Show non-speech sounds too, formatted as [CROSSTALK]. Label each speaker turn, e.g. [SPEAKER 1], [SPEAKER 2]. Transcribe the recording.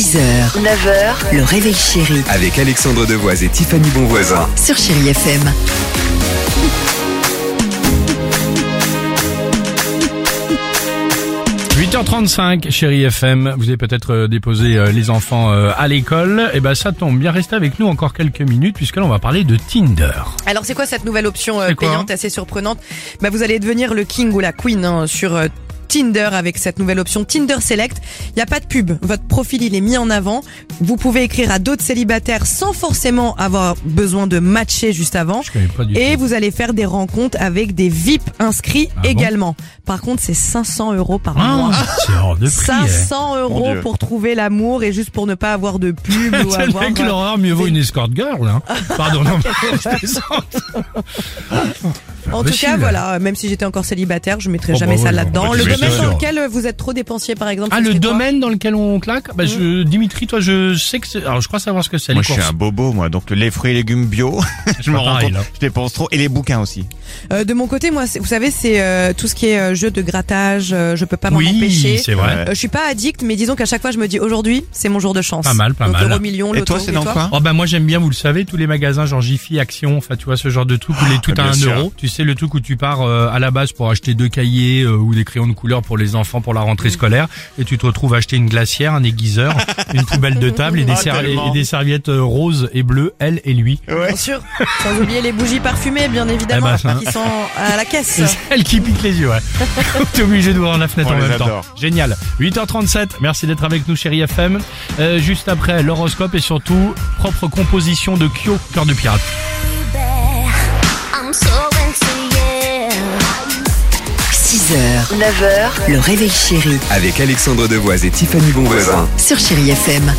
[SPEAKER 1] 6h, 9h, le réveil chéri
[SPEAKER 2] Avec Alexandre Devoise et Tiffany Bonvoisin.
[SPEAKER 1] sur Chérie FM.
[SPEAKER 3] 8h35, chérie FM, vous avez peut-être euh, déposé euh, les enfants euh, à l'école. Et ben ça tombe bien, restez avec nous encore quelques minutes puisque là on va parler de Tinder.
[SPEAKER 4] Alors c'est quoi cette nouvelle option euh,
[SPEAKER 3] C'est quoi
[SPEAKER 4] payante assez surprenante? Bah, Vous allez devenir le king ou la queen hein, sur euh, Tinder avec cette nouvelle option Tinder Select. Il n'y a pas de pub, votre profil il est mis en avant. Vous pouvez écrire à d'autres célibataires sans forcément avoir besoin de matcher juste avant.
[SPEAKER 3] Je connais pas du
[SPEAKER 4] Et
[SPEAKER 3] tout.
[SPEAKER 4] vous allez faire des rencontres avec des VIP inscrits
[SPEAKER 3] Ah bon
[SPEAKER 4] également. Par contre c'est 500 euros par
[SPEAKER 3] Ah,
[SPEAKER 4] mois.
[SPEAKER 3] c'est hors de prix. eh.
[SPEAKER 4] 500 euros pour trouver l'amour et juste pour ne pas avoir de pub [LAUGHS] ou
[SPEAKER 3] C'est
[SPEAKER 4] avoir...
[SPEAKER 3] avec l'horreur, mieux vaut une escort girl. Hein. [LAUGHS] Pardon, non, je. [LAUGHS]
[SPEAKER 4] En tout
[SPEAKER 3] Possible.
[SPEAKER 4] cas, voilà, même si j'étais encore célibataire, je mettrais
[SPEAKER 3] Oh,
[SPEAKER 4] jamais
[SPEAKER 3] bah
[SPEAKER 4] ça
[SPEAKER 3] oui,
[SPEAKER 4] là-dedans.
[SPEAKER 3] non,
[SPEAKER 4] Le
[SPEAKER 3] bah,
[SPEAKER 4] domaine dans lequel vous êtes trop dépensier, par exemple.
[SPEAKER 3] Ah,
[SPEAKER 4] ce
[SPEAKER 3] le
[SPEAKER 4] serait quoi
[SPEAKER 3] domaine dans lequel on claque bah, je, Dimitri, toi, je sais que c'est... Alors, je crois savoir ce que c'est,
[SPEAKER 5] Moi,
[SPEAKER 3] les
[SPEAKER 5] je suis
[SPEAKER 3] courses.
[SPEAKER 5] un bobo, moi. Donc, les fruits et légumes bio, [LAUGHS] je me rends
[SPEAKER 3] pareil,
[SPEAKER 5] compte.
[SPEAKER 3] là.
[SPEAKER 5] Je dépense trop. Et les bouquins aussi.
[SPEAKER 4] Euh, De mon côté, moi, c'est- vous savez, c'est euh, tout ce qui est euh, jeu de grattage. euh, je peux pas m'en
[SPEAKER 3] Oui,
[SPEAKER 4] empêcher.
[SPEAKER 3] c'est vrai.
[SPEAKER 4] Euh, je suis pas addict, mais disons qu'à chaque fois, je me dis aujourd'hui, c'est mon jour de chance.
[SPEAKER 3] Pas mal, pas
[SPEAKER 4] Donc,
[SPEAKER 3] mal.
[SPEAKER 4] Euro million,
[SPEAKER 5] Et toi, c'est dans quoi
[SPEAKER 3] Oh bah moi j'aime bien, vous le savez, tous les magasins genre Jiffy, Action, enfin tu vois ce genre de truc où les tout à un
[SPEAKER 5] sûr.
[SPEAKER 3] euro. Tu sais le truc où tu pars euh, à la base pour acheter deux cahiers euh, ou des crayons de couleur pour les enfants pour la rentrée scolaire et tu te retrouves à acheter une glacière, un aiguiseur, [LAUGHS] une poubelle de table et des,
[SPEAKER 5] Ah,
[SPEAKER 3] et des serviettes roses et bleues, elle et lui.
[SPEAKER 4] Bien sûr. Sans oublier les bougies parfumées, bien évidemment,
[SPEAKER 3] Eh ben, ça-
[SPEAKER 4] qui sont à la caisse.
[SPEAKER 3] C'est celle qui pique les yeux, ouais. [LAUGHS] T'es obligé d'ouvrir la fenêtre
[SPEAKER 5] On
[SPEAKER 3] en
[SPEAKER 5] les
[SPEAKER 3] même temps. Génial. 8h37, merci d'être avec nous chérie FM. Euh, juste après l'horoscope et surtout propre composition de Kyo, cœur de pirate.
[SPEAKER 6] I'm so into you.
[SPEAKER 1] 6h, 9h, le réveil chéri
[SPEAKER 2] Avec Alexandre Devoise et Tiffany Bonvoisin.
[SPEAKER 1] sur Chérie FM.